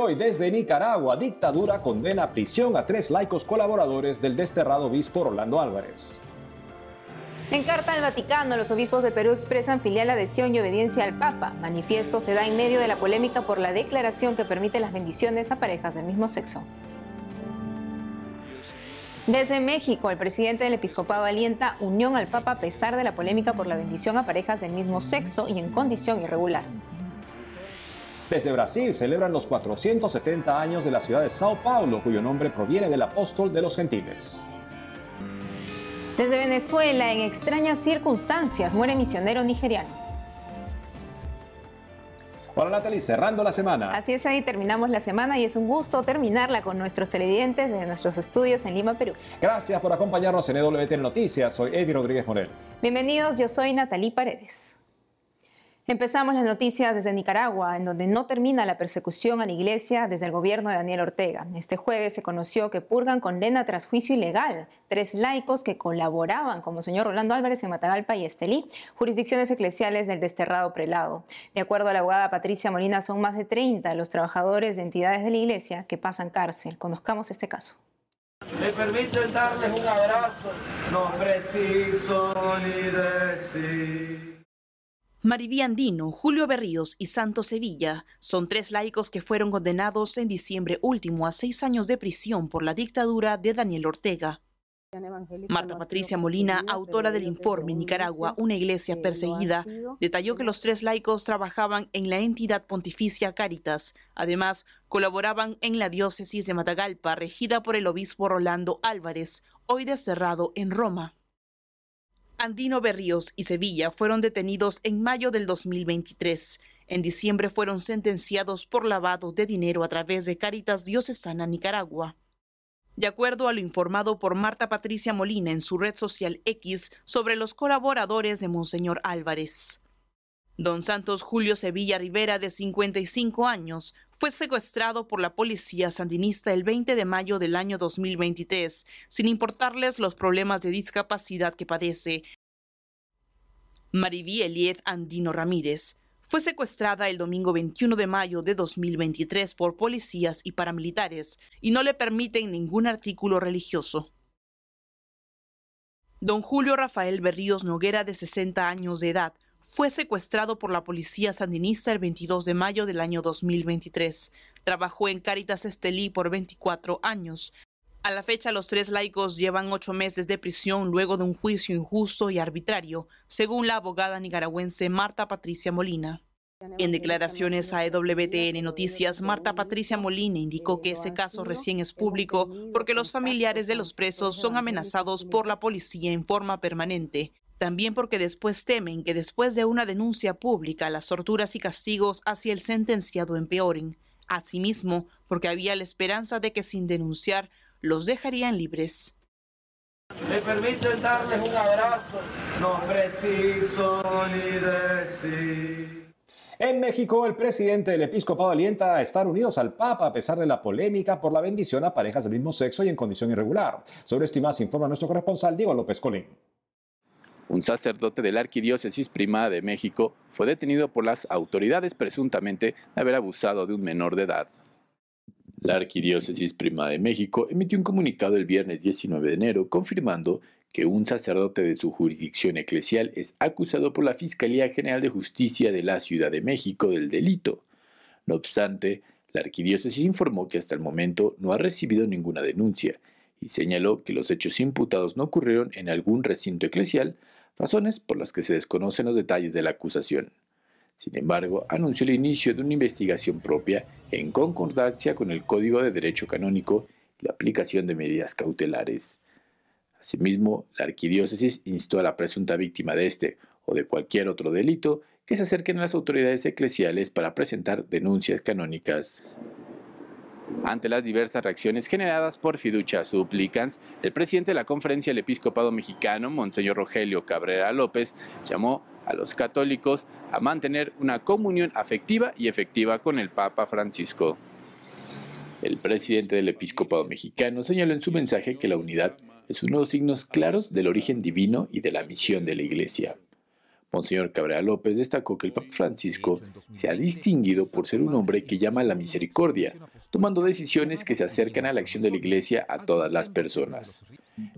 hoy desde Nicaragua, dictadura condena a prisión a tres laicos colaboradores del desterrado obispo Rolando Álvarez. En carta al Vaticano, los obispos de Perú expresan filial adhesión y obediencia al Papa. Manifiesto se da en medio de la polémica por la declaración que permite las bendiciones a parejas del mismo sexo. Desde México, el presidente del episcopado alienta unión al Papa a pesar de la polémica por la bendición a parejas del mismo sexo y en condición irregular. Desde Brasil celebran los 470 años de la ciudad de Sao Paulo, cuyo nombre proviene del apóstol de los gentiles. Desde Venezuela, en extrañas circunstancias, muere misionero nigeriano. Hola Natalie, cerrando la semana. Así es, ahí terminamos la semana y es un gusto terminarla con nuestros televidentes de nuestros estudios en Lima, Perú. Gracias por acompañarnos en EWTN Noticias. Soy Eddie Rodríguez Morel. Bienvenidos, yo soy Natalie Paredes. Empezamos las noticias desde Nicaragua, en donde no termina la persecución a la iglesia desde el gobierno de Daniel Ortega. Este jueves se conoció que purgan condena tras juicio ilegal tres laicos que colaboraban como señor Rolando Álvarez en Matagalpa y Estelí, jurisdicciones eclesiales del desterrado prelado. De acuerdo a la abogada Patricia Molina, son más de 30 los trabajadores de entidades de la iglesia que pasan cárcel. Conozcamos este caso. Me permiten darles un abrazo, no preciso ni decir. Mariví Andino, Julio Berríos y Santos Sevilla son tres laicos que fueron condenados en diciembre último a seis años de prisión por la dictadura de Daniel Ortega. Marta Patricia Molina, autora del informe Nicaragua, una iglesia perseguida, detalló que los tres laicos trabajaban en la entidad pontificia Caritas. Además, colaboraban en la diócesis de Matagalpa, regida por el obispo Rolando Álvarez, hoy desterrado en Roma. Andino Berríos y Sevilla fueron detenidos en mayo del 2023. En diciembre fueron sentenciados por lavado de dinero a través de Caritas Diocesana Nicaragua. De acuerdo a lo informado por Marta Patricia Molina en su red social X sobre los colaboradores de Monseñor Álvarez. Don Santos Julio Sevilla Rivera, de 55 años, fue secuestrado por la policía sandinista el 20 de mayo del año 2023, sin importarles los problemas de discapacidad que padece. Mariví Eliet Andino Ramírez fue secuestrada el domingo 21 de mayo de 2023 por policías y paramilitares y no le permiten ningún artículo religioso. Don Julio Rafael Berríos Noguera, de 60 años de edad, fue secuestrado por la policía sandinista el 22 de mayo del año 2023. Trabajó en Caritas Estelí por 24 años. A la fecha, los tres laicos llevan ocho meses de prisión luego de un juicio injusto y arbitrario, según la abogada nicaragüense Marta Patricia Molina. En declaraciones a EWTN Noticias, Marta Patricia Molina indicó que ese caso recién es público porque los familiares de los presos son amenazados por la policía en forma permanente. También porque después temen que después de una denuncia pública las torturas y castigos hacia el sentenciado empeoren. Asimismo, porque había la esperanza de que sin denunciar los dejarían libres. Me permiten darles un abrazo, no preciso ni decir. En México, el presidente del episcopado alienta a estar unidos al Papa a pesar de la polémica por la bendición a parejas del mismo sexo y en condición irregular. Sobre esto y más informa nuestro corresponsal Diego López Colín. Un sacerdote de la Arquidiócesis Primada de México fue detenido por las autoridades presuntamente de haber abusado de un menor de edad. La Arquidiócesis Primada de México emitió un comunicado el viernes 19 de enero confirmando que un sacerdote de su jurisdicción eclesial es acusado por la Fiscalía General de Justicia de la Ciudad de México del delito. No obstante, la arquidiócesis informó que hasta el momento no ha recibido ninguna denuncia y señaló que los hechos imputados no ocurrieron en algún recinto eclesial, razones por las que se desconocen los detalles de la acusación. Sin embargo, anunció el inicio de una investigación propia en concordancia con el Código de Derecho Canónico y la aplicación de medidas cautelares. Asimismo, la arquidiócesis instó a la presunta víctima de este o de cualquier otro delito que se acerquen a las autoridades eclesiales para presentar denuncias canónicas. Ante las diversas reacciones generadas por fiducia supplicans, el presidente de la Conferencia del Episcopado Mexicano, Monseñor Rogelio Cabrera López, llamó a los católicos a mantener una comunión afectiva y efectiva con el Papa Francisco. El presidente del Episcopado Mexicano señaló en su mensaje que la unidad es uno de los signos claros del origen divino y de la misión de la Iglesia. Monseñor Cabrera López destacó que el Papa Francisco se ha distinguido por ser un hombre que llama a la misericordia, tomando decisiones que se acercan a la acción de la Iglesia a todas las personas.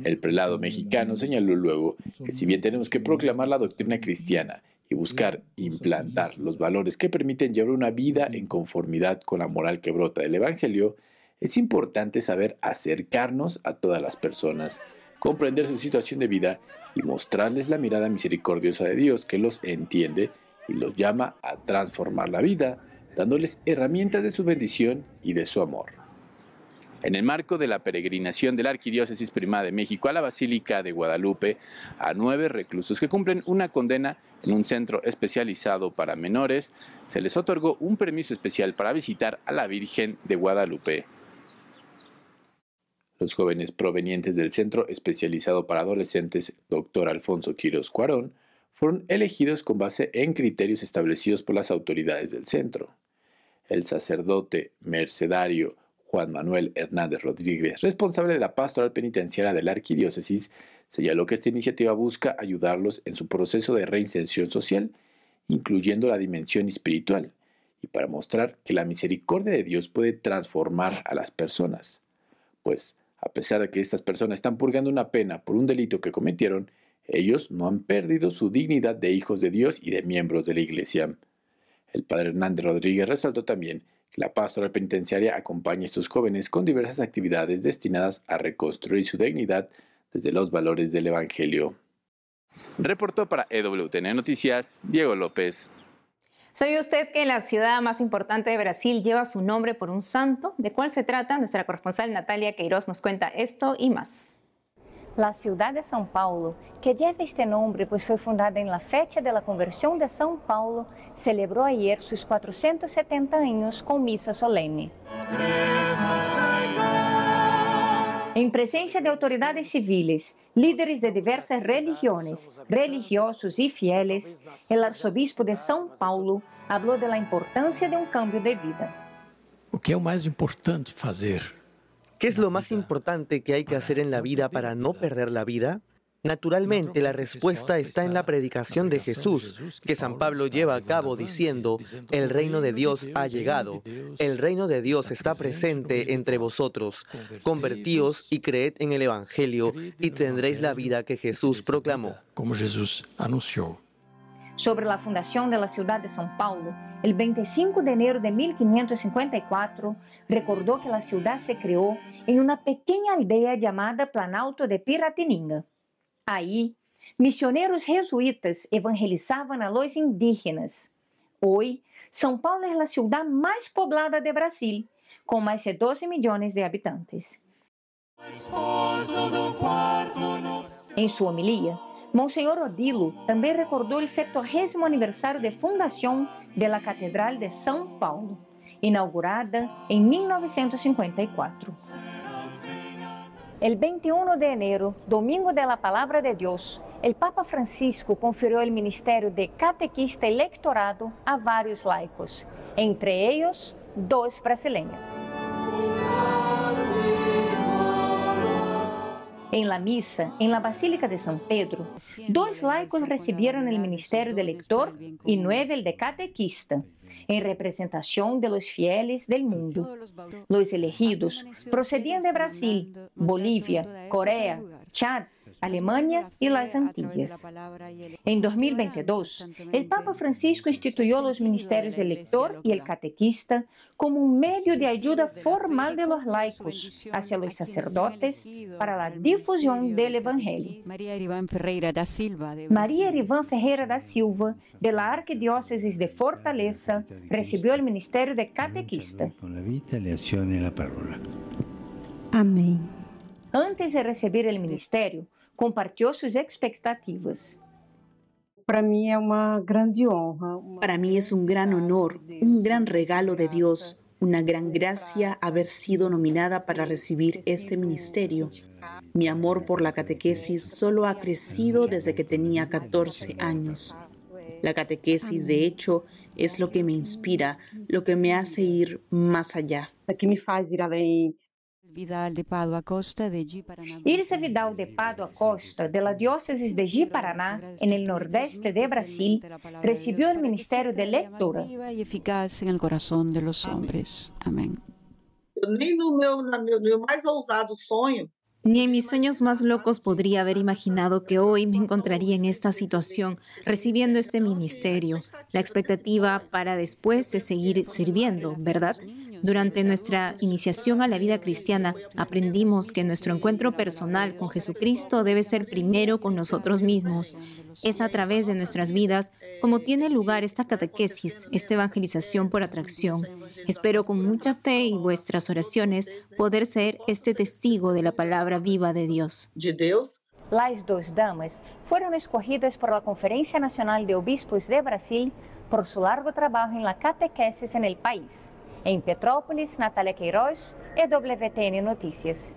El prelado mexicano señaló luego que si bien tenemos que proclamar la doctrina cristiana y buscar implantar los valores que permiten llevar una vida en conformidad con la moral que brota del Evangelio, es importante saber acercarnos a todas las personas, comprender su situación de vida y mostrarles la mirada misericordiosa de Dios que los entiende y los llama a transformar la vida, dándoles herramientas de su bendición y de su amor. En el marco de la peregrinación de la Arquidiócesis Primada de México a la Basílica de Guadalupe, a nueve reclusos que cumplen una condena en un centro especializado para menores, se les otorgó un permiso especial para visitar a la Virgen de Guadalupe. Los jóvenes provenientes del Centro Especializado para Adolescentes Dr. Alfonso Quiroz Cuarón fueron elegidos con base en criterios establecidos por las autoridades del centro. El sacerdote mercedario Juan Manuel Hernández Rodríguez, responsable de la pastoral penitenciaria de la arquidiócesis, señaló que esta iniciativa busca ayudarlos en su proceso de reinserción social, incluyendo la dimensión espiritual, y para mostrar que la misericordia de Dios puede transformar a las personas. Pues, a pesar de que estas personas están purgando una pena por un delito que cometieron, ellos no han perdido su dignidad de hijos de Dios y de miembros de la Iglesia. El padre Hernández Rodríguez resaltó también que la pastoral penitenciaria acompaña a estos jóvenes con diversas actividades destinadas a reconstruir su dignidad desde los valores del Evangelio. Reportó para EWTN Noticias Diego López. ¿Sabía usted que la ciudad más importante de Brasil lleva su nombre por un santo? ¿De cuál se trata? Nuestra corresponsal Natalia Queiroz nos cuenta esto y más. La ciudad de São Paulo, que lleva este nombre pues fue fundada en la fecha de la conversión de São Paulo, celebró ayer sus 470 años con misa solene. En presencia de autoridades civiles, líderes de diversas religiones, religiosos y fieles, el arzobispo de São Paulo habló de la importancia de un cambio de vida. O que é o mais importante fazer? ¿Qué es lo más importante que hay que hacer en la vida para no perder la vida? Naturalmente, la respuesta está en la predicación de Jesús, que San Pablo lleva a cabo diciendo, el reino de Dios ha llegado, el reino de Dios está presente entre vosotros, convertíos y creed en el Evangelio y tendréis la vida que Jesús proclamó. Como Jesús anunció. Sobre la fundación de la ciudad de São Paulo, el 25 de enero de 1554, recordó que la ciudad se creó en una pequeña aldea llamada Planalto de Piratininga. Aí, misioneros jesuítas evangelizaban a los indígenas. Hoy, São Paulo es la ciudad más poblada de Brasil, con más de 12 millones de habitantes. En su homilía, Monsenhor Odilo também recordou o 70 aniversário de fundação da Catedral de São Paulo, inaugurada em 1954. El 21 de enero, domingo de la Palabra de Dios, el Papa Francisco conferió el ministerio de catequista electorado a varios laicos, entre ellos dos brasileños. En la misa, en la Basílica de San Pedro, dos laicos recibieron el ministerio de lector y nueve el de catequista, en representación de los fieles del mundo. Los elegidos procedían de Brasil, Bolivia, Corea, Chad, Alemania y las Antillas. En 2022, el Papa Francisco instituyó los ministerios del lector y el catequista como un medio de ayuda formal de los laicos hacia los sacerdotes para la difusión del Evangelio. María Eriván Ferreira da Silva, de la Arquidiócesis de Fortaleza, recibió el ministerio de catequista. Amén. Antes de recibir el ministerio, compartió sus expectativas. Para mí es una grande honra. Para mí es un gran honor, un gran regalo de Dios, una gran gracia haber sido nominada para recibir ese ministerio. Mi amor por la catequesis solo ha crecido desde que tenía 14 años. La catequesis, de hecho, es lo que me inspira, lo que me hace ir más allá. que me hace ir. Vidal de Padua Costa de. Ilse Vidal de Padua Costa, de la diócesis de G. Paraná, en el nordeste de Brasil, recibió el ministerio de lectura. y eficaz en el corazón de los hombres. Amén. Ni en mis sueños más locos podría haber imaginado que hoy me encontraría en esta situación, recibiendo este ministerio. La expectativa para después es seguir sirviendo, ¿verdad? Durante nuestra iniciación a la vida cristiana, aprendimos que nuestro encuentro personal con Jesucristo debe ser primero con nosotros mismos. Es a través de nuestras vidas como tiene lugar esta catequesis, esta evangelización por atracción. Espero con mucha fe y vuestras oraciones poder ser este testigo de la palabra viva de Dios. de Deus. Las dos damas fueron escogidas por la Conferencia Nacional de Obispos de Brasil por su largo trabajo en la catequesis en el país. En Petrópolis, Natalia Queiroz, EWTN Noticias.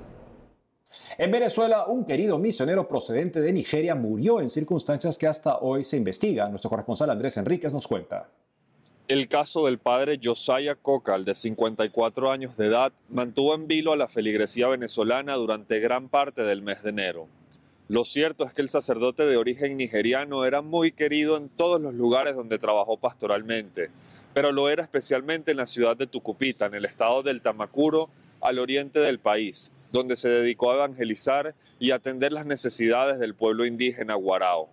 En Venezuela, un querido misionero procedente de Nigeria murió en circunstancias que hasta hoy se investigan. Nuestro corresponsal Andrés Enríquez nos cuenta. El caso del padre Josiah Cocal, de 54 años de edad, mantuvo en vilo a la feligresía venezolana durante gran parte del mes de enero. Lo cierto es que el sacerdote de origen nigeriano era muy querido en todos los lugares donde trabajó pastoralmente, pero lo era especialmente en la ciudad de Tucupita, en el estado del Tamacuro, al oriente del país, donde se dedicó a evangelizar y atender las necesidades del pueblo indígena guarao.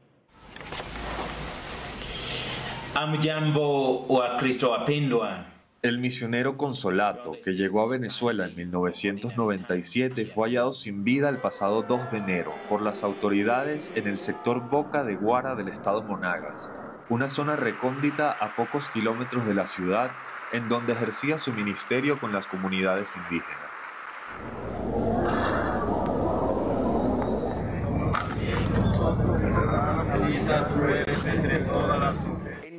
Amjambo wa Kristo wapendwa. El misionero Consolato, que llegó a Venezuela en 1997, fue hallado sin vida el pasado 2 de enero por las autoridades en el sector Boca de Guara del estado Monagas, una zona recóndita a pocos kilómetros de la ciudad en donde ejercía su ministerio con las comunidades indígenas.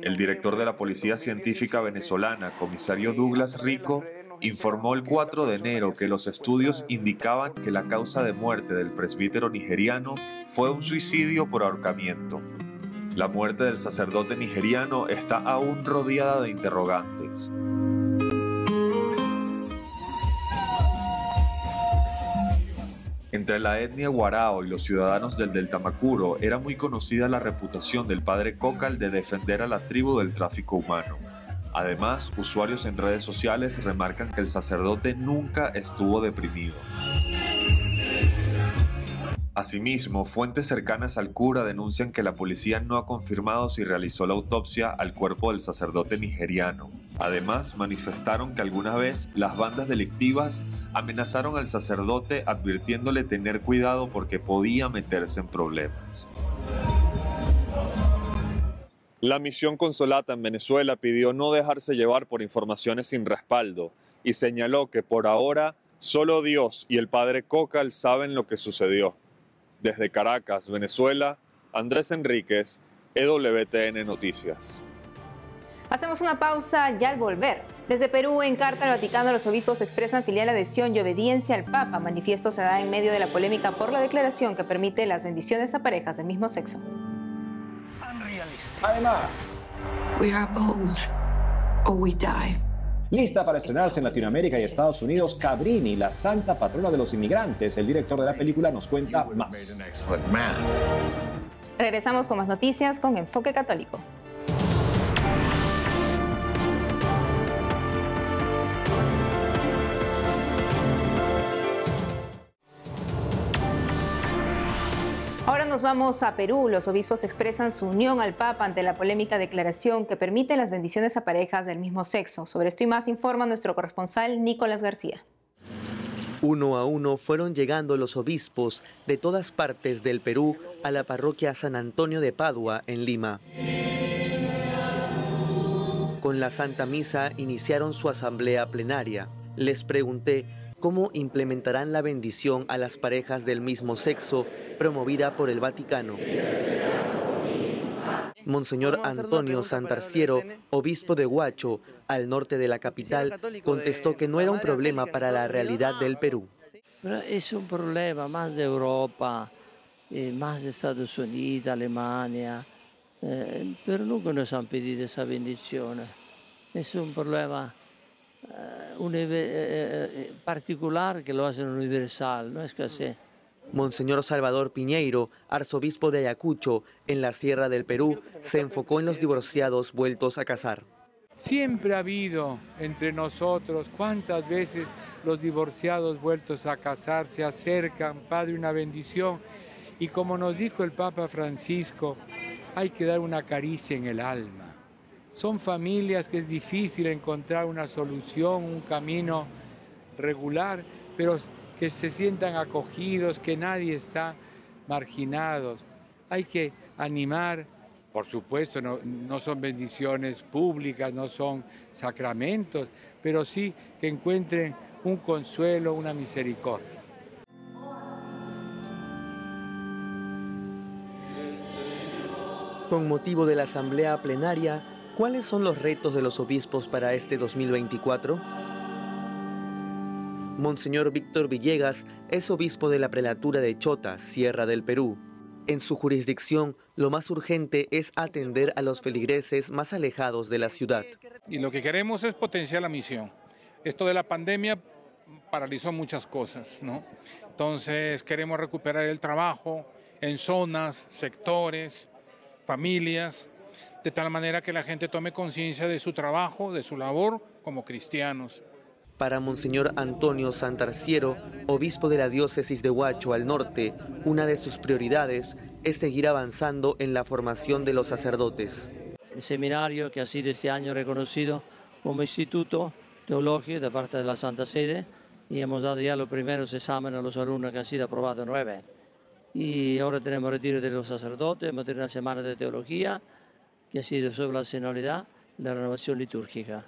El director de la Policía Científica Venezolana, comisario Douglas Rico, informó el 4 de enero que los estudios indicaban que la causa de muerte del presbítero nigeriano fue un suicidio por ahorcamiento. La muerte del sacerdote nigeriano está aún rodeada de interrogantes. Entre la etnia guarao y los ciudadanos del Delta Macuro era muy conocida la reputación del padre Cocal de defender a la tribu del tráfico humano. Además, usuarios en redes sociales remarcan que el sacerdote nunca estuvo deprimido. Asimismo, fuentes cercanas al cura denuncian que la policía no ha confirmado si realizó la autopsia al cuerpo del sacerdote nigeriano. Además, manifestaron que alguna vez las bandas delictivas amenazaron al sacerdote advirtiéndole tener cuidado porque podía meterse en problemas. La misión consolata en Venezuela pidió no dejarse llevar por informaciones sin respaldo y señaló que por ahora solo Dios y el padre Cocal saben lo que sucedió. Desde Caracas, Venezuela, Andrés Enríquez, EWTN Noticias. Hacemos una pausa ya al volver. Desde Perú, en carta al Vaticano, los obispos expresan filial adhesión y obediencia al Papa. Manifiesto se da en medio de la polémica por la declaración que permite las bendiciones a parejas del mismo sexo. Además, We are bold or we die. Lista para estrenarse en Latinoamérica y Estados Unidos, Cabrini, la santa patrona de los inmigrantes. El director de la película nos cuenta más. Regresamos con más noticias con Enfoque Católico. Ahora nos vamos a Perú. Los obispos expresan su unión al Papa ante la polémica declaración que permite las bendiciones a parejas del mismo sexo. Sobre esto y más informa nuestro corresponsal Nicolás García. Uno a uno fueron llegando los obispos de todas partes del Perú a la parroquia San Antonio de Padua, en Lima. Con la Santa Misa iniciaron su asamblea plenaria. Les pregunté cómo implementarán la bendición a las parejas del mismo sexo promovida por el Vaticano. Monseñor Antonio Santarciero, obispo de Huacho, al norte de la capital, contestó que no era un problema para la realidad del Perú. Pero es un problema más de Europa, eh, más de Estados Unidos, Alemania, eh, pero nunca nos han pedido esa bendición. Es un problema eh, particular que lo hacen universal, no es que así. Monseñor Salvador Piñeiro, arzobispo de Ayacucho, en la Sierra del Perú, se enfocó en los divorciados vueltos a casar. Siempre ha habido entre nosotros, cuántas veces los divorciados vueltos a casar se acercan, Padre, una bendición. Y como nos dijo el Papa Francisco, hay que dar una caricia en el alma. Son familias que es difícil encontrar una solución, un camino regular, pero que se sientan acogidos, que nadie está marginado. Hay que animar, por supuesto, no, no, son bendiciones públicas, no son sacramentos, pero sí que encuentren un consuelo, una misericordia. Con motivo de la asamblea plenaria, ¿cuáles son los retos de los obispos para este 2024? Monseñor Víctor Villegas es obispo de la prelatura de Chota, Sierra del Perú. En su jurisdicción, lo más urgente es atender a los feligreses más alejados de la ciudad. Y lo que queremos es potenciar la misión. Esto de la pandemia paralizó muchas cosas, ¿no? Entonces queremos recuperar el trabajo en zonas, sectores, familias, de tal manera que la gente tome conciencia de su trabajo, de su labor como cristianos. Para Monseñor Antonio Santarciero, obispo de la diócesis de Huacho al norte, una de sus prioridades es seguir avanzando en la formación de los sacerdotes. El seminario que ha sido este año reconocido como instituto teológico de parte de la Santa Sede y hemos dado ya los primeros exámenes a los alumnos que han sido aprobados nueve. Y ahora tenemos retiro de los sacerdotes, hemos tenido una semana de teología que ha sido sobre la sensualidad, la renovación litúrgica.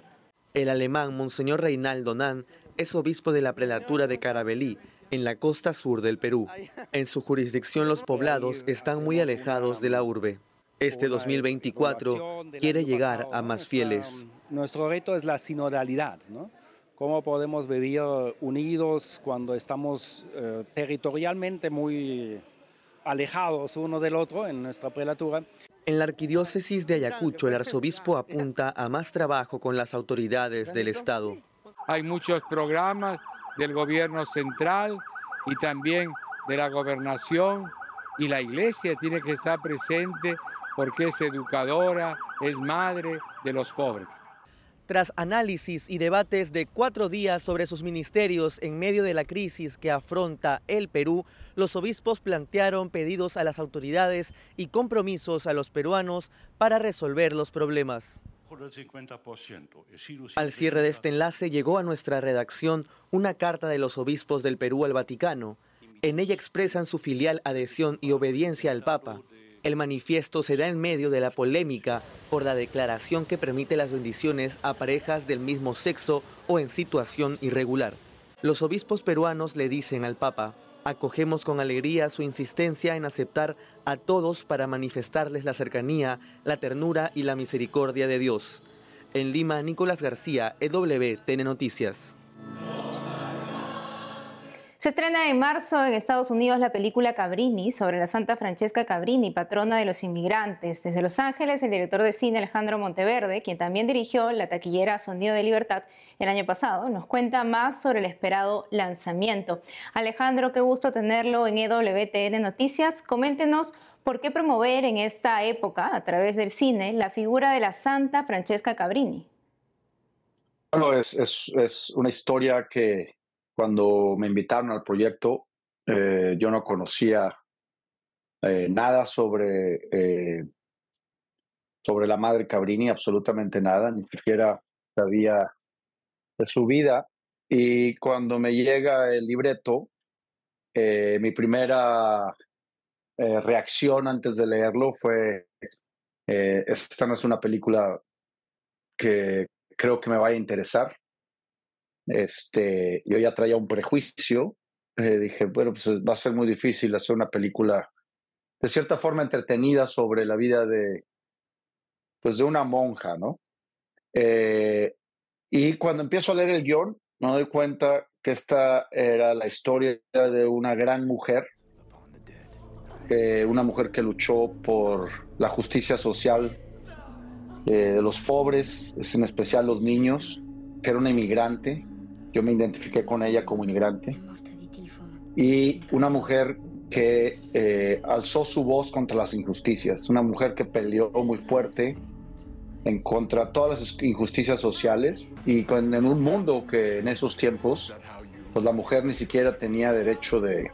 El alemán Monseñor Reinaldo Nan es obispo de la prelatura de Carabelí, en la costa sur del Perú. En su jurisdicción los poblados están muy alejados de la urbe. Este 2024 quiere llegar a más fieles. Nuestro reto es la sinodalidad, ¿no? ¿Cómo podemos vivir unidos cuando estamos eh, territorialmente muy alejados uno del otro en nuestra prelatura? En la arquidiócesis de Ayacucho, el arzobispo apunta a más trabajo con las autoridades del Estado. Hay muchos programas del gobierno central y también de la gobernación y la iglesia tiene que estar presente porque es educadora, es madre de los pobres. Tras análisis y debates de cuatro días sobre sus ministerios en medio de la crisis que afronta el Perú, los obispos plantearon pedidos a las autoridades y compromisos a los peruanos para resolver los problemas. Al cierre de este enlace llegó a nuestra redacción una carta de los obispos del Perú al Vaticano. En ella expresan su filial adhesión y obediencia al Papa. El manifiesto se da en medio de la polémica por la declaración que permite las bendiciones a parejas del mismo sexo o en situación irregular. Los obispos peruanos le dicen al Papa, acogemos con alegría su insistencia en aceptar a todos para manifestarles la cercanía, la ternura y la misericordia de Dios. En Lima, Nicolás García, EWTN Noticias. Se estrena en marzo en Estados Unidos la película Cabrini sobre la Santa Francesca Cabrini, patrona de los inmigrantes. Desde Los Ángeles, el director de cine Alejandro Monteverde, quien también dirigió la taquillera Sonido de Libertad el año pasado, nos cuenta más sobre el esperado lanzamiento. Alejandro, qué gusto tenerlo en EWTN Noticias. Coméntenos por qué promover en esta época, a través del cine, la figura de la Santa Francesca Cabrini. Bueno, es, una historia que cuando me invitaron al proyecto, eh, yo no conocía eh, nada sobre, eh, sobre la madre Cabrini, absolutamente nada, ni siquiera sabía de su vida. Y cuando me llega el libreto, mi primera reacción antes de leerlo fue, esta no es una película que creo que me vaya a interesar este, yo ya traía un prejuicio. Eh, dije, bueno, pues va a ser muy difícil hacer una película de cierta forma entretenida sobre la vida de, pues de una monja, ¿no? Eh, y cuando empiezo a leer el guion, me doy cuenta que esta era la historia de una gran mujer, eh, una mujer que luchó por la justicia social de los pobres, en especial los niños, que era una inmigrante, yo me identifiqué con ella como inmigrante, y una mujer que eh, alzó su voz contra las injusticias, una mujer que peleó muy fuerte en contra todas las injusticias sociales y en un mundo que en esos tiempos pues la mujer ni siquiera tenía derecho de,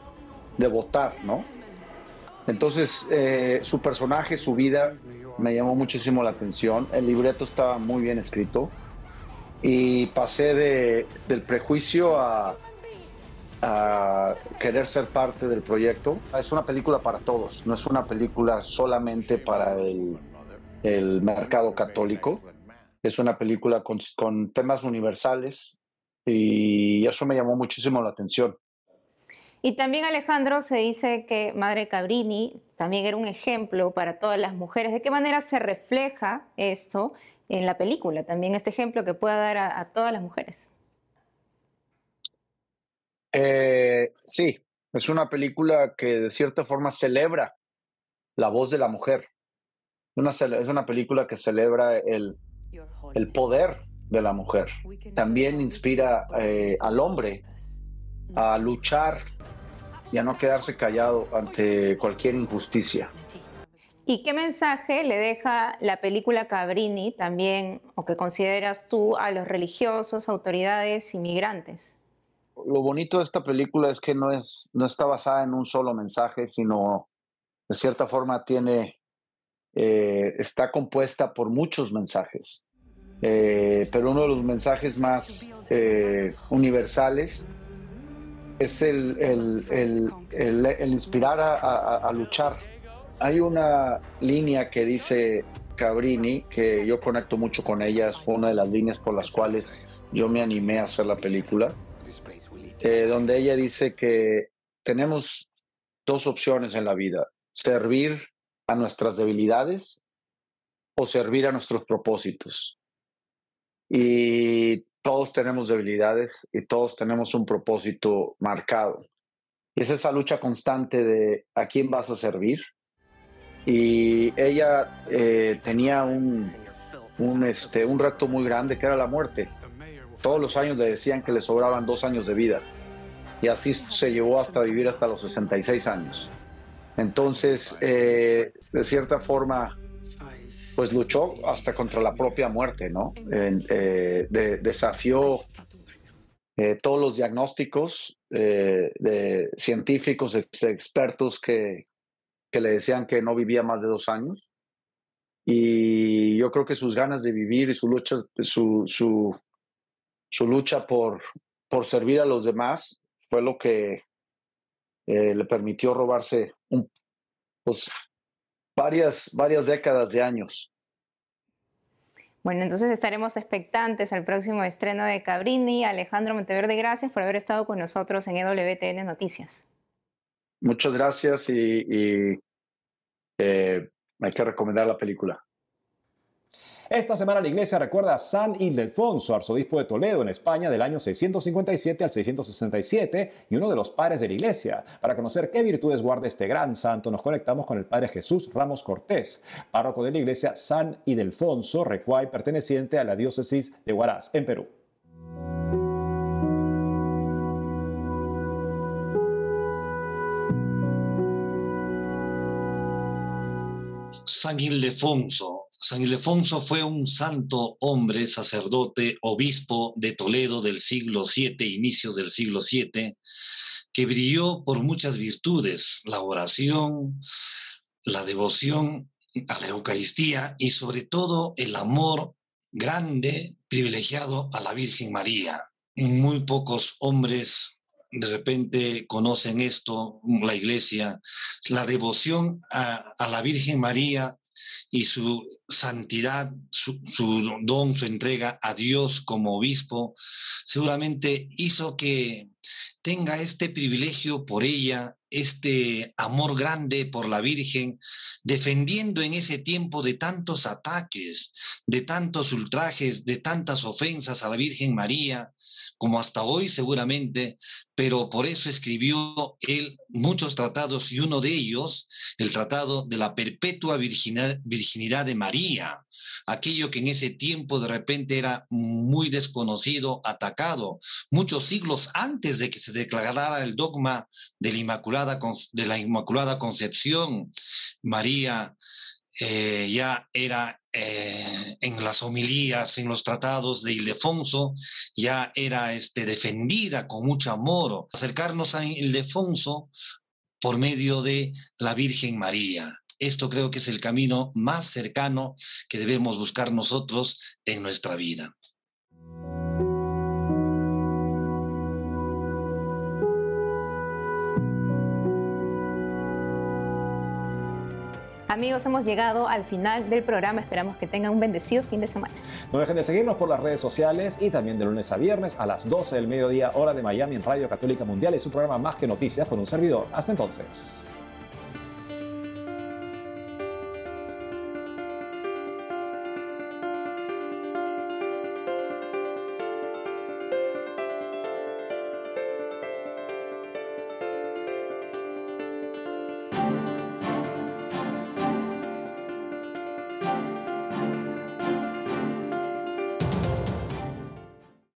de votar, ¿no? Entonces eh, su personaje, su vida me llamó muchísimo la atención, el libreto estaba muy bien escrito y pasé de, del prejuicio a, a querer ser parte del proyecto. Es una película para todos, no es una película solamente para el, el mercado católico. Es una película con, con, temas universales y eso me llamó muchísimo la atención. Y también Alejandro se dice que Madre Cabrini también era un ejemplo para todas las mujeres. ¿De qué manera se refleja esto en la película? También este ejemplo que pueda dar a, todas las mujeres. Eh, sí, es una película que de cierta forma celebra la voz de la mujer. Es una película que celebra el, el poder de la mujer. También inspira eh, al hombre a luchar y a no quedarse callado ante cualquier injusticia. ¿Y qué mensaje le deja la película Cabrini también, o que consideras tú, a los religiosos, autoridades, inmigrantes? lo bonito de esta película es que no, es, no está basada en un solo mensaje, sino de cierta forma tiene, eh, está compuesta por muchos mensajes. Eh, pero uno de los mensajes más eh, universales es el, el, el, inspirar a, a, luchar. Hay una línea que dice Cabrini, que yo conecto mucho con ella, fue una de las líneas por las cuales yo me animé a hacer la película eh, donde ella dice que tenemos dos opciones en la vida, servir a nuestras debilidades o servir a nuestros propósitos. Y todos tenemos debilidades y todos tenemos un propósito marcado. Y es esa lucha constante de a quién vas a servir. Y ella eh, tenía un, un, este, un reto muy grande que era la muerte. Todos los años le decían que le sobraban dos años de vida y así se llevó hasta vivir hasta los 66 años. Entonces, eh, de cierta forma, pues luchó hasta contra la propia muerte, ¿no? Eh, desafió todos los diagnósticos de científicos, expertos que, que le decían que no vivía más de dos años. Y yo creo que sus ganas de vivir y su lucha, su, su, su lucha por, por servir a los demás fue lo que eh, le permitió robarse un, pues, varias, varias décadas de años. Bueno, entonces estaremos expectantes al próximo estreno de Cabrini. Alejandro Monteverde, gracias por haber estado con nosotros en EWTN Noticias. Muchas gracias y, eh, hay que recomendar la película. Esta semana la iglesia recuerda a San Ildefonso, arzobispo de Toledo en España del año 657 al 667 y uno de los padres de la iglesia. Para conocer qué virtudes guarda este gran santo, nos conectamos con el padre Jesús Ramos Cortés, párroco de la iglesia San Ildefonso, Recuay, perteneciente a la diócesis de Huaraz, en Perú. San Ildefonso San Ildefonso fue un santo hombre, sacerdote, obispo de Toledo del siglo VII, inicios del siglo VII, que brilló por muchas virtudes, la oración, la devoción a la Eucaristía y sobre todo el amor grande, privilegiado a la Virgen María. Muy pocos hombres de repente conocen esto, la iglesia, la devoción a, la Virgen María y su santidad, su, don, su entrega a Dios como obispo, seguramente hizo que tenga este privilegio por ella, este amor grande por la Virgen, defendiendo en ese tiempo de tantos ataques, de tantos ultrajes, de tantas ofensas a la Virgen María, como hasta hoy seguramente, pero por eso escribió él muchos tratados y uno de ellos, el tratado de la perpetua virginidad de María, aquello que en ese tiempo de repente era muy desconocido, atacado, muchos siglos antes de que se declarara el dogma de la Inmaculada, Concepción. María eh, ya era eh, en las homilías, en los tratados de Ildefonso, ya era este, defendida con mucho amor. Acercarnos a Ildefonso por medio de la Virgen María. Esto creo que es el camino más cercano que debemos buscar nosotros en nuestra vida. Amigos, hemos llegado al final del programa. Esperamos que tengan un bendecido fin de semana. No dejen de seguirnos por las redes sociales y también de lunes a viernes a las 12 del mediodía, hora de Miami en Radio Católica Mundial y su programa Más que Noticias con un servidor. Hasta entonces.